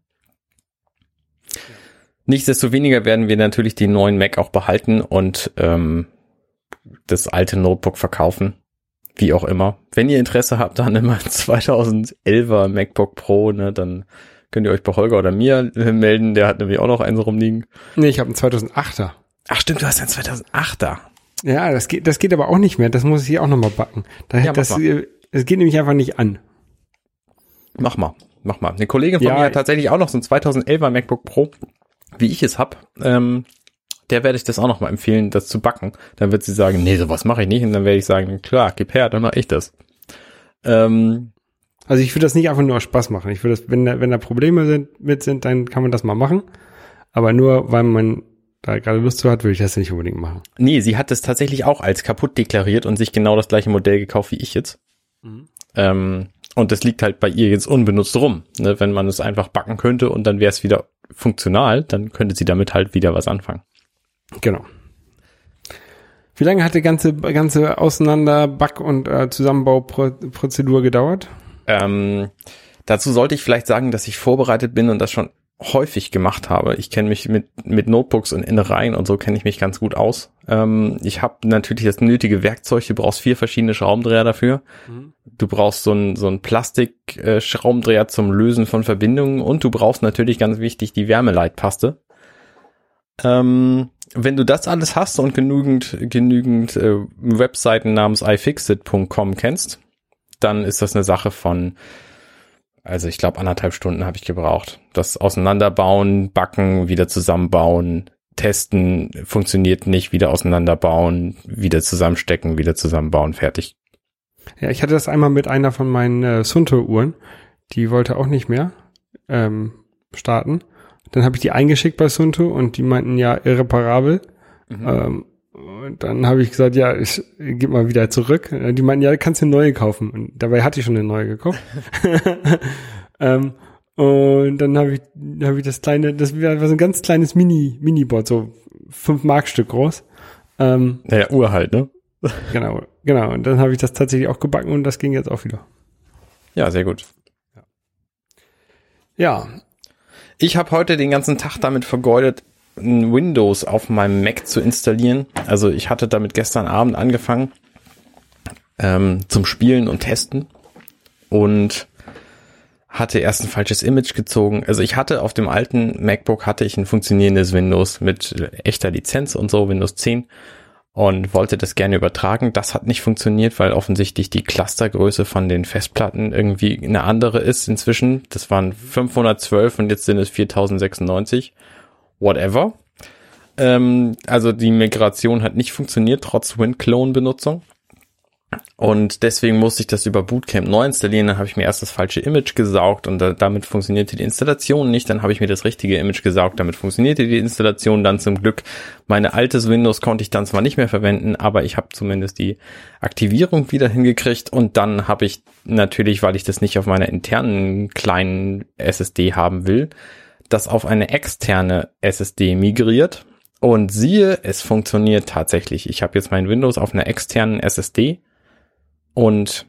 S3: Nichtsdestoweniger werden wir natürlich den neuen Mac auch behalten und ähm, das alte Notebook verkaufen. Wie auch immer. Wenn ihr Interesse habt an einem 2011er MacBook Pro, ne, dann könnt ihr euch bei Holger oder mir melden. Der hat nämlich auch noch eins rumliegen.
S2: Nee, ich habe einen 2008er.
S3: Ach stimmt, du hast einen 2008er.
S2: Ja, das geht, das geht aber auch nicht mehr. Das muss ich hier auch nochmal backen. Da, ja, das, äh, das geht nämlich einfach nicht an.
S3: Mach mal, mach mal. Eine Kollegin von ja, mir hat tatsächlich auch noch so ein 2011er MacBook Pro, wie ich es hab. Ähm, der werde ich das auch noch mal empfehlen, das zu backen. Dann wird sie sagen, nee, sowas mache ich nicht. Und dann werde ich sagen, klar, gib her, dann mache ich das. Ähm,
S2: also ich würde das nicht einfach nur aus Spaß machen. Ich würde das, wenn da, wenn da Probleme sind, mit sind, dann kann man das mal machen. Aber nur, weil man da gerade Lust zu hat, würde ich das nicht unbedingt machen.
S3: Nee, sie hat das tatsächlich auch als kaputt deklariert und sich genau das gleiche Modell gekauft wie ich jetzt. Mhm. Ähm, und das liegt halt bei ihr jetzt unbenutzt rum. Ne? Wenn man es einfach backen könnte und dann wäre es wieder funktional, dann könnte sie damit halt wieder was anfangen.
S2: Genau. Wie lange hat die ganze, ganze Auseinander-, Back- und äh, Zusammenbauprozedur gedauert?
S3: Ähm, dazu sollte ich vielleicht sagen, dass ich vorbereitet bin und das schon häufig gemacht habe. Ich kenne mich mit, mit Notebooks und Innereien und so kenne ich mich ganz gut aus. Ähm, ich habe natürlich das nötige Werkzeug. Du brauchst vier verschiedene Schraubendreher dafür. Mhm. Du brauchst so ein so ein Plastik-Schraubendreher äh, zum Lösen von Verbindungen und du brauchst natürlich ganz wichtig die Wärmeleitpaste. Ähm, wenn du das alles hast und genügend, genügend äh, Webseiten namens iFixit.com kennst, dann ist das eine Sache von, also ich glaube anderthalb Stunden habe ich gebraucht. Das Auseinanderbauen, Backen, wieder zusammenbauen, testen, funktioniert nicht, wieder auseinanderbauen, wieder zusammenstecken, wieder zusammenbauen, fertig.
S2: Ja, ich hatte das einmal mit einer von meinen äh, Sunto-Uhren. Die wollte auch nicht mehr ähm, starten. Dann habe ich die eingeschickt bei Sunto und die meinten ja irreparabel. Mhm. Ähm, und dann habe ich gesagt, ja, ich gebe mal wieder zurück. Die meinten, ja, du kannst eine neue kaufen. Und dabei hatte ich schon eine neue gekauft. ähm, und dann habe ich, hab ich das kleine, das war so ein ganz kleines Mini, Mini-Board, so fünf Mark Stück groß.
S3: Ähm, naja, Uhr halt, ne?
S2: genau, genau. Und dann habe ich das tatsächlich auch gebacken und das ging jetzt auch wieder.
S3: Ja, sehr gut.
S2: Ja
S3: ich habe heute den ganzen Tag damit vergeudet, Windows auf meinem Mac zu installieren. Also ich hatte damit gestern Abend angefangen ähm, zum Spielen und Testen und hatte erst ein falsches Image gezogen. Also ich hatte auf dem alten MacBook hatte ich ein funktionierendes Windows mit echter Lizenz und so, Windows 10 und wollte das gerne übertragen. Das hat nicht funktioniert, weil offensichtlich die Clustergröße von den Festplatten irgendwie eine andere ist inzwischen. Das waren 512 und jetzt sind es 4096. Whatever. Ähm, also die Migration hat nicht funktioniert, trotz WinClone-Benutzung. Und deswegen musste ich das über Bootcamp neu installieren. Dann habe ich mir erst das falsche Image gesaugt und da, damit funktionierte die Installation nicht. Dann habe ich mir das richtige Image gesaugt, damit funktionierte die Installation dann zum Glück. Meine altes Windows konnte ich dann zwar nicht mehr verwenden, aber ich habe zumindest die Aktivierung wieder hingekriegt und dann habe ich natürlich, weil ich das nicht auf meiner internen kleinen SSD haben will, das auf eine externe SSD migriert. Und siehe, es funktioniert tatsächlich. Ich habe jetzt mein Windows auf einer externen SSD und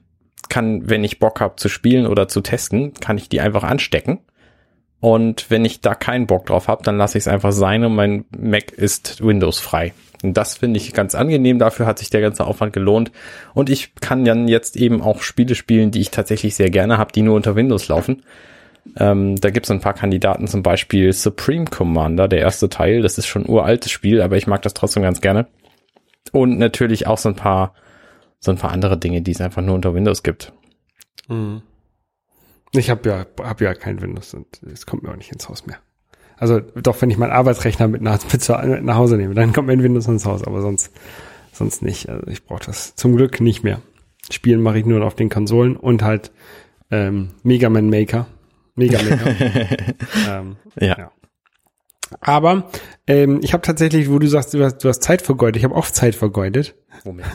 S3: kann, wenn ich Bock habe zu spielen oder zu testen, kann ich die einfach anstecken. Und wenn ich da keinen Bock drauf habe, dann lasse ich es einfach sein und mein Mac ist Windows frei. Und das finde ich ganz angenehm. Dafür hat sich der ganze Aufwand gelohnt. Und ich kann dann jetzt eben auch Spiele spielen, die ich tatsächlich sehr gerne habe, die nur unter Windows laufen. Ähm, da gibt es ein paar Kandidaten, zum Beispiel Supreme Commander, der erste Teil. Das ist schon ein uraltes Spiel, aber ich mag das trotzdem ganz gerne. Und natürlich auch so ein paar, so ein paar andere Dinge, die es einfach nur unter Windows gibt.
S2: Mhm. Ich habe ja, hab ja kein Windows und es kommt mir auch nicht ins Haus mehr. Also doch, wenn ich meinen Arbeitsrechner mit nach, mit nach Hause nehme, dann kommt mir ein Windows ins Haus, aber sonst, sonst nicht. Also ich brauche das zum Glück nicht mehr. Spielen mache ich nur auf den Konsolen und halt ähm, Mega Man Maker. Mega Maker. ähm,
S3: Ja.
S2: ja. Aber ähm, ich habe tatsächlich, wo du sagst, du hast, du hast Zeit vergeudet, ich habe auch Zeit vergeudet.
S3: Moment.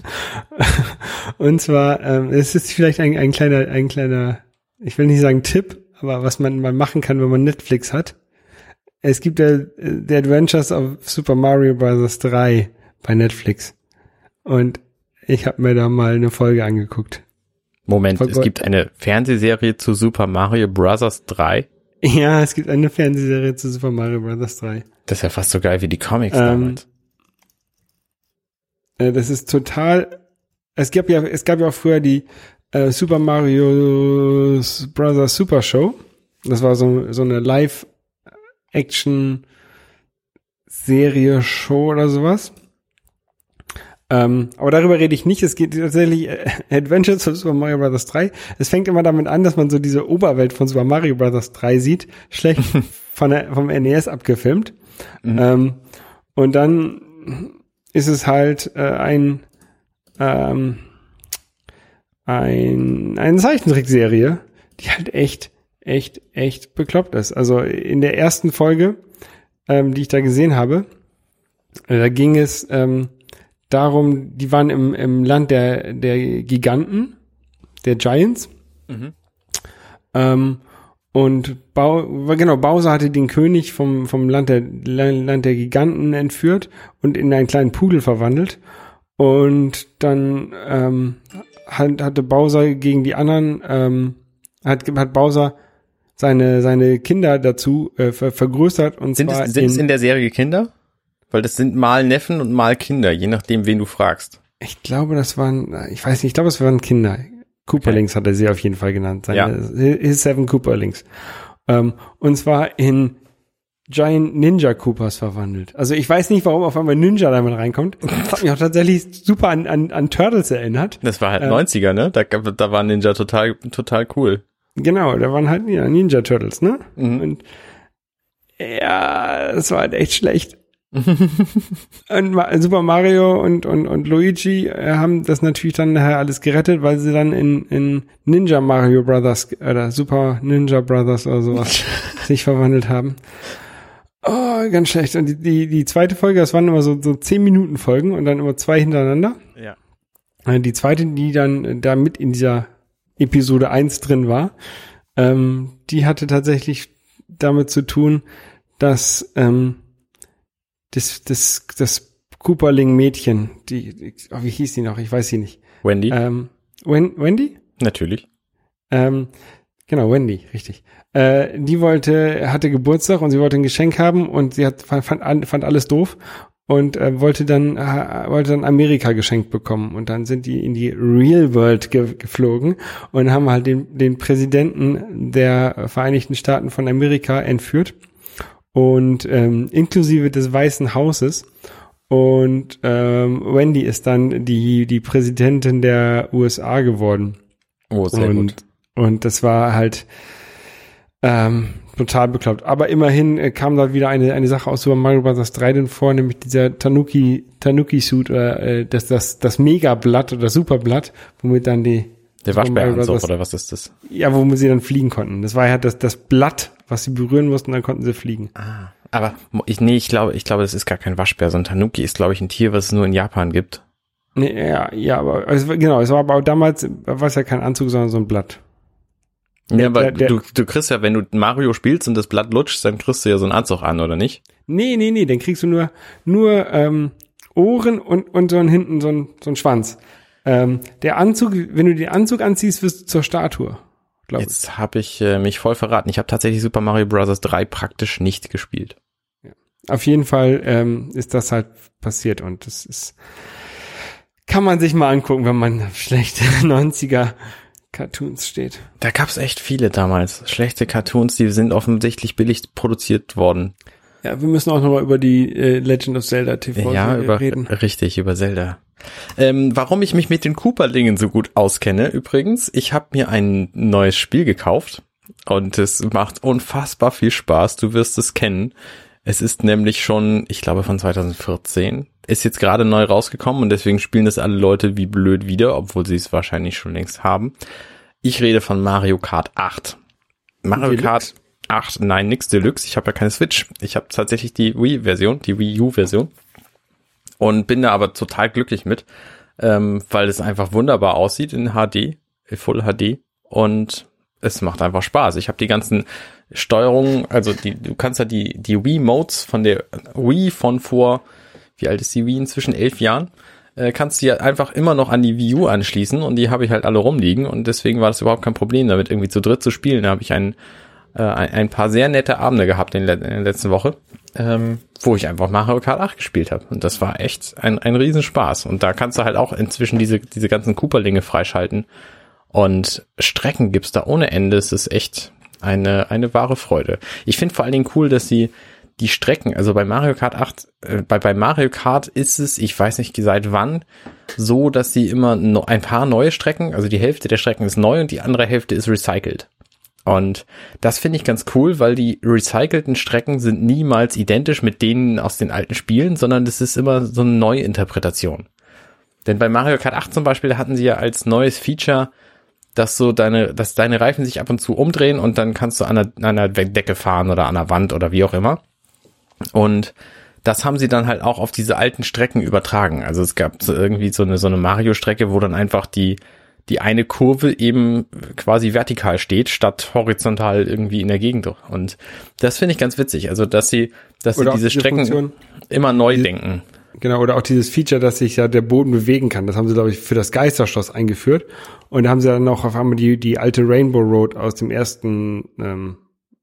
S2: Und zwar, ähm, es ist vielleicht ein, ein kleiner, ein kleiner, ich will nicht sagen Tipp, aber was man mal machen kann, wenn man Netflix hat. Es gibt ja äh, The Adventures of Super Mario Bros. 3 bei Netflix. Und ich habe mir da mal eine Folge angeguckt.
S3: Moment,
S2: Voll
S3: es gibt eine Fernsehserie zu Super Mario Bros. 3.
S2: Ja, es gibt eine Fernsehserie zu Super Mario Bros. 3.
S3: Das ist ja fast so geil wie die Comics
S2: Ähm,
S3: damals.
S2: Äh, das ist total. Es gab ja, es gab ja auch früher die äh, Super Mario Brothers Super Show. Das war so, so eine Live-Action-Serie Show oder sowas. Ähm, aber darüber rede ich nicht. Es geht tatsächlich äh, Adventures of Super Mario Bros. 3. Es fängt immer damit an, dass man so diese Oberwelt von Super Mario Bros. 3 sieht. Schlecht von der, vom NES abgefilmt. Ähm, und dann ist es halt äh, ein, ähm, ein eine Zeichentrickserie, die halt echt, echt, echt bekloppt ist. Also in der ersten Folge, ähm, die ich da gesehen habe, äh, da ging es ähm, darum, die waren im, im Land der, der Giganten, der Giants.
S3: Mhm.
S2: Ähm, und Bau, genau, Bowser hatte den König vom, vom Land der, Land der Giganten entführt und in einen kleinen Pudel verwandelt. Und dann ähm, hat, hatte Bowser gegen die anderen, ähm, hat, hat Bowser seine, seine Kinder dazu äh, ver, vergrößert und
S3: Sind,
S2: zwar
S3: es, sind es in der Serie Kinder? Weil das sind mal Neffen und mal Kinder, je nachdem, wen du fragst.
S2: Ich glaube, das waren, ich weiß nicht, ich glaube, es waren Kinder. Cooperlings hat er sie auf jeden Fall genannt. Seine,
S3: Ja.
S2: His Seven Cooperlings. Ähm, und zwar in Giant Ninja Coopers verwandelt. Also ich weiß nicht, warum auf einmal Ninja damit reinkommt. Das hat mich auch tatsächlich super an, an, an Turtles erinnert.
S3: Das war halt
S2: Ja.
S3: 90er, ne? Da, da war Ninja total, total cool.
S2: Genau, da waren halt ja, Ninja Turtles, ne?
S3: Mhm.
S2: Und ja, das war halt echt schlecht. und Super Mario und, und, und Luigi äh, haben das natürlich dann nachher alles gerettet, weil sie dann in, in Ninja Mario Brothers oder Super Ninja Brothers oder sowas sich verwandelt haben. Oh, ganz schlecht. Und die, die, die zweite Folge, das waren immer so, so 10 Minuten Folgen und dann immer zwei hintereinander.
S3: Ja.
S2: Äh, Die zweite, die dann äh, da mit in dieser Episode 1 drin war, ähm, die hatte tatsächlich damit zu tun, dass ähm, das, das, das Cooperling-Mädchen, die, die oh, wie hieß die noch? Ich weiß sie nicht.
S3: Wendy?
S2: Ähm, Wen, Wendy?
S3: Natürlich.
S2: Ähm, genau, Wendy, richtig. Äh, die wollte, hatte Geburtstag und sie wollte ein Geschenk haben und sie hat, fand, fand, fand alles doof und äh, wollte dann äh, wollte dann Amerika geschenkt bekommen und dann sind die in die Real World ge geflogen und haben halt den den Präsidenten der Vereinigten Staaten von Amerika entführt und ähm, inklusive des Weißen Hauses und ähm, Wendy ist dann die die Präsidentin der USA geworden
S3: Oh, sehr
S2: und,
S3: gut.
S2: Und das war halt ähm, total bekloppt. Aber immerhin äh, kam da wieder eine, eine Sache aus Super Mario Bros. 3 denn vor, nämlich dieser Tanuki, Tanuki-Suit oder äh, das, das, das Mega-Blatt oder Superblatt, womit dann die,
S3: Der
S2: Bros.
S3: oder was ist das?
S2: ja, womit sie dann fliegen konnten. Das war ja das, das Blatt, was sie berühren mussten, dann konnten sie fliegen.
S3: Ah. Aber ich, nee, ich glaube, ich glaube, das ist gar kein Waschbär. So ein Tanuki ist, glaube ich, ein Tier, was es nur in Japan gibt.
S2: Nee, ja, ja, aber es genau, es war aber damals, war es ja kein Anzug, sondern so ein Blatt.
S3: Ja, aber
S2: der- der-
S3: du, du kriegst ja, wenn du Mario spielst und das Blatt lutschst, dann kriegst du ja so einen Anzug an, oder nicht?
S2: Nee, nee, nee, dann kriegst du nur, nur ähm, Ohren und, und so ein hinten so ein, so ein Schwanz. Ähm, der Anzug, wenn du den Anzug anziehst, wirst du zur Statue. Glaub ich.
S3: Jetzt habe ich äh, mich voll verraten. Ich habe tatsächlich Super Mario Bros. 3 praktisch nicht gespielt.
S2: Auf jeden Fall ähm, ist das halt passiert und das ist, kann man sich mal angucken, wenn man schlechte 90er Cartoons steht.
S3: Da gab's echt viele damals. Schlechte Cartoons, die sind offensichtlich billig produziert worden.
S2: Ja, wir müssen auch nochmal über die äh, Legend of Zelda TV
S3: ja, über,
S2: reden.
S3: richtig, über Zelda. Ähm, warum ich mich mit den Cooperlingen so gut auskenne, übrigens, ich habe mir ein neues Spiel gekauft und es macht unfassbar viel Spaß. Du wirst es kennen. Es ist nämlich schon, ich glaube, von 2014. Ist jetzt gerade neu rausgekommen und deswegen spielen das alle Leute wie blöd wieder, obwohl sie es wahrscheinlich schon längst haben. Ich rede von Mario Kart 8. Mario
S2: Deluxe?
S3: Kart 8, nein, nix Deluxe. Ich habe ja keine Switch. Ich habe tatsächlich die Wii-Version, die Wii U-Version. Und bin da aber total glücklich mit, ähm, weil es einfach wunderbar aussieht in HD, Full HD. Und es macht einfach Spaß. Ich habe die ganzen Steuerungen, also die, du kannst ja die, die Wii-Modes von der Wii von vor, wie alt ist die Wii inzwischen? Elf Jahren? Äh, kannst du ja einfach immer noch an die Wii U anschließen und die habe ich halt alle rumliegen und deswegen war das überhaupt kein Problem, damit irgendwie zu dritt zu spielen. Da habe ich einen, äh, ein, paar sehr nette Abende gehabt in, in der letzten Woche, ähm, wo ich einfach Mario Kart 8 gespielt habe. Und das war echt ein, ein Riesenspaß. Und da kannst du halt auch inzwischen diese, diese ganzen Cooperlinge freischalten. Und Strecken gibt's da ohne Ende. Es ist echt eine, eine wahre Freude. Ich finde vor allen Dingen cool, dass sie die Strecken, also bei Mario Kart 8, äh, bei, bei Mario Kart ist es, ich weiß nicht seit wann, so, dass sie immer no, ein paar neue Strecken, also die Hälfte der Strecken ist neu und die andere Hälfte ist recycelt. Und das finde ich ganz cool, weil die recycelten Strecken sind niemals identisch mit denen aus den alten Spielen, sondern das ist immer so eine Neuinterpretation. Denn bei Mario Kart 8 zum Beispiel hatten sie ja als neues Feature, dass so deine, dass deine Reifen sich ab und zu umdrehen und dann kannst du an einer, an einer Decke fahren oder an der Wand oder wie auch immer. Und das haben sie dann halt auch auf diese alten Strecken übertragen. Also es gab so irgendwie so eine, so eine Mario-Strecke, wo dann einfach die, die eine Kurve eben quasi vertikal steht, statt horizontal irgendwie in der Gegend. Und das finde ich ganz witzig. Also, dass sie, dass
S2: Oder
S3: sie
S2: auch
S3: diese
S2: diese
S3: Strecken
S2: Funktion,
S3: immer neu
S2: die-
S3: denken.
S2: Genau, oder auch dieses Feature, dass sich ja der Boden bewegen kann. Das haben sie, glaube ich, für das Geisterschloss eingeführt. Und da haben sie dann noch auf einmal die, die alte Rainbow Road aus dem ersten ähm,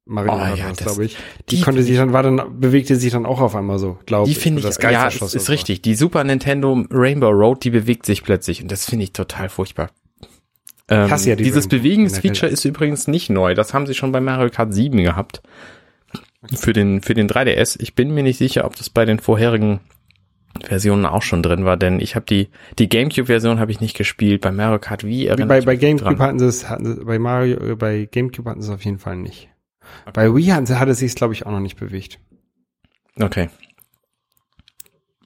S2: Mario
S3: Oh, ja,
S2: glaube ich. Die,
S3: die
S2: konnte sich dann, war dann, bewegte sich dann auch auf einmal so, glaube
S3: Die
S2: ich.
S3: finde
S2: so
S3: ich,
S2: das
S3: ja, ist, ist richtig. Die Super Nintendo Rainbow Road, die bewegt sich plötzlich und das finde ich total furchtbar. Ähm,
S2: ja die
S3: dieses Bewegungsfeature ist übrigens nicht neu. Das haben sie schon bei Mario Kart 7 gehabt. Für den, für den 3DS. Ich bin mir nicht sicher, ob das bei den vorherigen Versionen auch schon drin war, denn ich habe die, die Gamecube-Version habe ich nicht gespielt. Bei Mario Kart Wii erinnere
S2: Bei,
S3: ich
S2: bei GameCube
S3: dran.
S2: hatten sie es, hatten sie, bei Mario, äh, bei GameCube hatten sie es auf jeden Fall nicht. Bei Wii hatten sie, hat es sich, glaube ich, auch noch nicht bewegt.
S3: Okay.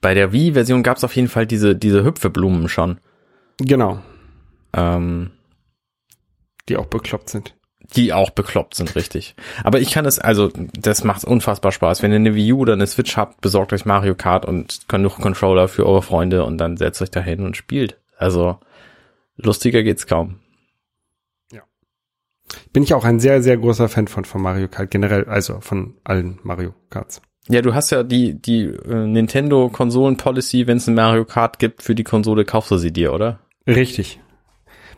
S3: Bei der Wii-Version gab es auf jeden Fall diese, diese Hüpfeblumen schon.
S2: Genau.
S3: Ähm,
S2: Die auch bekloppt sind.
S3: die auch bekloppt sind, richtig. Aber ich kann es, also das macht unfassbar Spaß. Wenn ihr eine Wii U oder eine Switch habt, besorgt euch Mario Kart und genug Controller für eure Freunde und dann setzt euch dahin und spielt. Also lustiger geht's kaum.
S2: Bin ich auch ein sehr, sehr großer Fan von, von Mario Kart, generell, also von allen Mario Karts.
S3: Ja, du hast ja die die äh, Nintendo Konsolen Policy, wenn es ein Mario Kart gibt für die Konsole, kaufst du sie dir, oder?
S2: Richtig.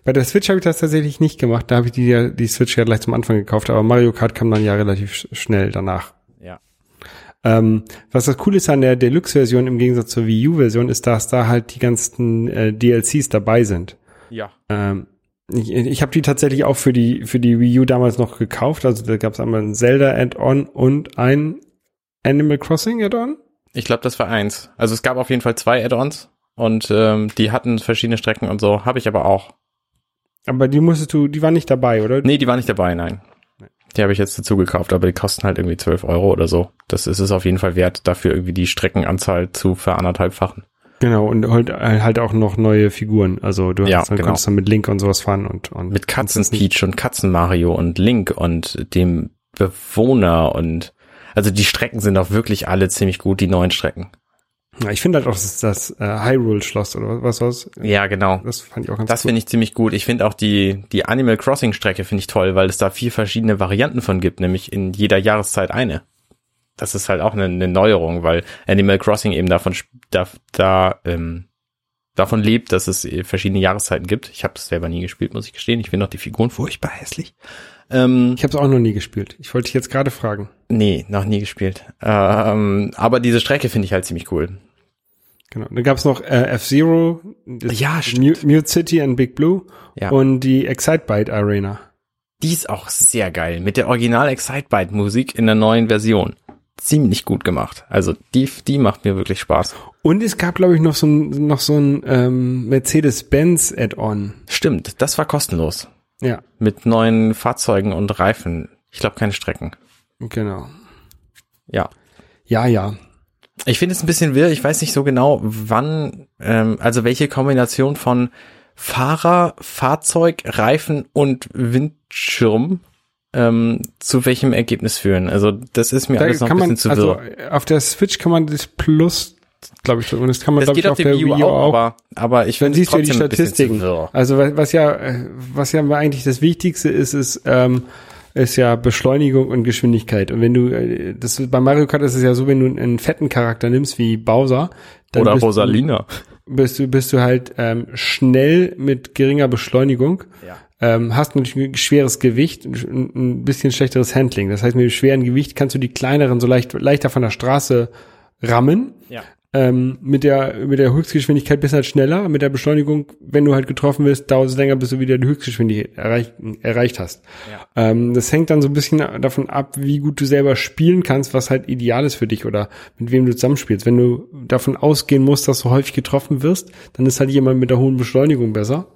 S2: Bei der Switch habe ich das tatsächlich nicht gemacht. Da habe ich die, die Switch ja gleich zum Anfang gekauft, aber Mario Kart kam dann ja relativ sch- schnell danach.
S3: Ja.
S2: Ähm, was das Coole ist an der Deluxe-Version im Gegensatz zur Wii U-Version, ist, dass da halt die ganzen äh, DLCs dabei sind.
S3: Ja.
S2: Ähm, ich ich habe die tatsächlich auch für die für die Wii U damals noch gekauft. Also da gab es einmal ein Zelda Add-on und ein Animal Crossing Add-on.
S3: Ich glaube, das war eins. Also es gab auf jeden Fall zwei Add-ons und ähm, die hatten verschiedene Strecken und so. Habe ich aber auch.
S2: Aber die musstest du, die waren nicht dabei, oder?
S3: Nee, die war nicht dabei, nein. Die habe ich jetzt dazu gekauft, aber die kosten halt irgendwie 12 Euro oder so. Das ist es auf jeden Fall wert, dafür irgendwie die Streckenanzahl zu veranderthalbfachen.
S2: Genau, und halt, halt auch noch neue Figuren. Also du
S3: Ja,
S2: hast, dann
S3: genau.
S2: konntest dann mit Link und sowas fahren und, und
S3: Mit Katzen Peach und Katzen Mario und Link und dem Bewohner und also die Strecken sind auch wirklich alle ziemlich gut, die neuen Strecken.
S2: Ja, ich finde halt auch das, das äh, Hyrule Schloss oder was was.
S3: Ja, genau.
S2: Das fand ich auch ganz
S3: Das
S2: cool.
S3: finde ich ziemlich gut. Ich finde auch die, die Animal Crossing Strecke finde ich toll, weil es da vier verschiedene Varianten von gibt, nämlich in jeder Jahreszeit eine. Das ist halt auch eine, eine Neuerung, weil Animal Crossing eben davon, da, da, ähm, davon lebt, dass es äh, verschiedene Jahreszeiten gibt. Ich habe es selber nie gespielt, muss ich gestehen. Ich finde auch die Figuren furchtbar hässlich. Ähm,
S2: Ich habe es auch noch nie gespielt. Ich wollte dich jetzt gerade fragen.
S3: nee, noch nie gespielt. Ähm, aber diese Strecke finde ich halt ziemlich cool.
S2: Genau. Dann gab's noch äh, F-Zero,
S3: Ja,
S2: Mu- Mute City and Big Blue
S3: Ja.
S2: und die Excitebike Arena.
S3: Die ist auch sehr geil. Mit der Original Excitebike Musik in der neuen Version. Ziemlich gut gemacht. Also die, die macht mir wirklich Spaß.
S2: Und es gab, glaube ich, noch so ein, noch so ein ähm, Mercedes-Benz Add-on.
S3: Stimmt, das war kostenlos.
S2: Ja,
S3: Mit neuen Fahrzeugen und Reifen. Ich glaube keine Strecken.
S2: genau.
S3: Ja.
S2: Ja, ja.
S3: Ich finde es ein bisschen wirr. Ich weiß nicht so genau, wann, ähm, also welche Kombination von Fahrer, Fahrzeug, Reifen und Windschirm ähm, zu welchem Ergebnis führen. Also das ist mir
S2: Da
S3: alles noch ein
S2: kann man,
S3: bisschen zu
S2: also
S3: wirr.
S2: auf der Switch kann man das Plus, glaube ich, das kann man, glaube
S3: geht
S2: ich,
S3: auf
S2: auf
S3: dem
S2: der
S3: Wii U auch, aber, aber ich
S2: Dann
S3: finde es
S2: siehst du ja die
S3: trotzdem ein bisschen zu
S2: Statistiken. Also was, was ja, äh, was ja eigentlich das Wichtigste ist, ist, ähm, ist ja Beschleunigung und Geschwindigkeit. Und wenn du, äh, das bei Mario Kart ist es ja so, wenn du einen fetten Charakter nimmst wie Bowser, dann
S3: Oder
S2: bist
S3: Rosalina.
S2: Du, bist du, bist du halt ähm, schnell mit geringer Beschleunigung.
S3: Ja.
S2: Ähm, hast natürlich ein schweres Gewicht, ein, ein bisschen schlechteres Handling. Das heißt, mit dem schweren Gewicht kannst du die kleineren so leicht, leichter von der Straße rammen.
S3: Ja.
S2: Ähm, mit der mit der Höchstgeschwindigkeit bist du halt schneller, mit der Beschleunigung, wenn du halt getroffen wirst, dauert es länger, bis du wieder die Höchstgeschwindigkeit erreicht, erreicht hast.
S3: Ja.
S2: Ähm, das hängt dann so ein bisschen davon ab, wie gut du selber spielen kannst, was halt ideal ist für dich oder mit wem du zusammenspielst. Wenn du davon ausgehen musst, dass du häufig getroffen wirst, dann ist halt jemand mit der hohen Beschleunigung besser.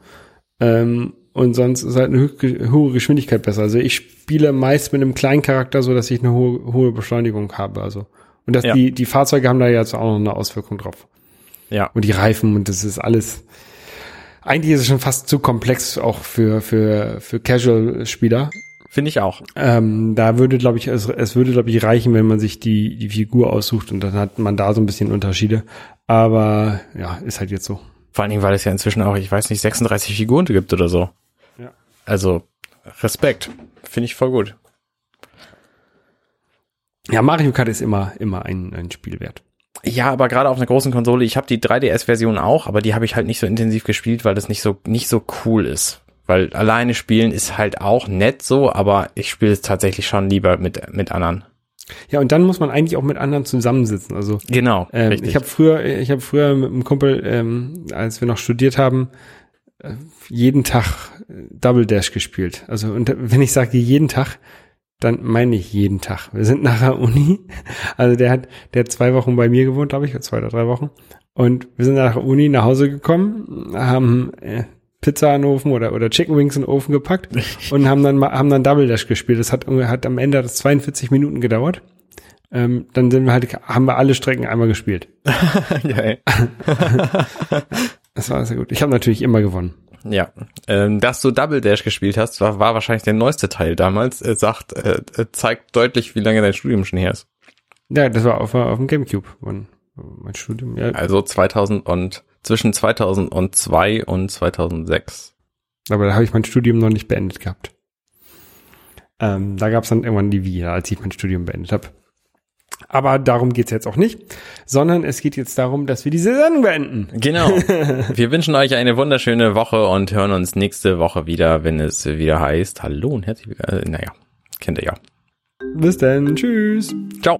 S2: Ähm, und sonst ist halt eine hohe Geschwindigkeit besser. Also ich spiele meist mit einem kleinen Charakter so, dass ich eine hohe, hohe Beschleunigung habe. Also und dass
S3: Ja.
S2: die die Fahrzeuge haben da jetzt auch noch eine Auswirkung drauf.
S3: Ja.
S2: Und die Reifen und das ist alles. Eigentlich ist es schon fast zu komplex auch für für für Casual-Spieler.
S3: Finde ich auch.
S2: Ähm, da würde, glaube ich, es, es würde, glaube ich, reichen, wenn man sich die die Figur aussucht und dann hat man da so ein bisschen Unterschiede. Aber ja, ist halt jetzt so.
S3: Vor allen Dingen, weil es ja inzwischen auch, ich weiß nicht, 36 Figuren gibt oder so.
S2: Ja.
S3: Also, Respekt. Finde ich voll gut.
S2: Ja, Mario Kart ist immer immer ein ein Spiel wert.
S3: Ja, aber gerade auf einer großen Konsole, ich habe die 3DS-Version auch, aber die habe ich halt nicht so intensiv gespielt, weil das nicht so nicht so cool ist. Weil alleine spielen ist halt auch nett so, aber ich spiele es tatsächlich schon lieber mit mit anderen.
S2: Ja, und dann muss man eigentlich auch mit anderen zusammensitzen. Also
S3: Genau,
S2: Ähm,
S3: richtig.
S2: ich habe früher, ich habe früher mit einem Kumpel, ähm, als wir noch studiert haben, äh, jeden Tag äh, Double Dash gespielt. Also und wenn ich sage jeden Tag, dann meine ich jeden Tag. Wir sind nach der Uni, also der hat, der hat zwei Wochen bei mir gewohnt, glaube ich, zwei oder drei Wochen. Und wir sind nach der Uni nach Hause gekommen, haben äh, Pizza in den Ofen oder, oder Chicken Wings in den Ofen gepackt und haben dann haben dann Double Dash gespielt. Das hat, hat am Ende das 42 Minuten gedauert. Ähm, dann sind wir halt, haben wir alle Strecken einmal gespielt.
S3: Geil.
S2: Das war sehr gut. Ich habe natürlich immer gewonnen.
S3: Ja, ähm, dass du Double Dash gespielt hast, war, war wahrscheinlich der neueste Teil damals. Er sagt, äh, äh, zeigt deutlich, wie lange dein Studium schon her ist.
S2: Ja, das war auf, auf dem Gamecube. Mein, mein Studium. Ja,
S3: Also 2000 und zwischen 2002 und 2006.
S2: aber da habe ich mein Studium noch nicht beendet gehabt. Ähm, da gab es dann irgendwann die Wii, als ich mein Studium beendet habe. Aber darum geht's jetzt auch nicht, sondern es geht jetzt darum, dass wir diese Sendung beenden.
S3: Genau. Wir wünschen euch eine wunderschöne Woche und hören uns nächste Woche wieder, wenn es wieder heißt. Hallo und herzlich willkommen. Äh, naja, kennt ihr ja.
S2: Bis dann, tschüss.
S3: Ciao.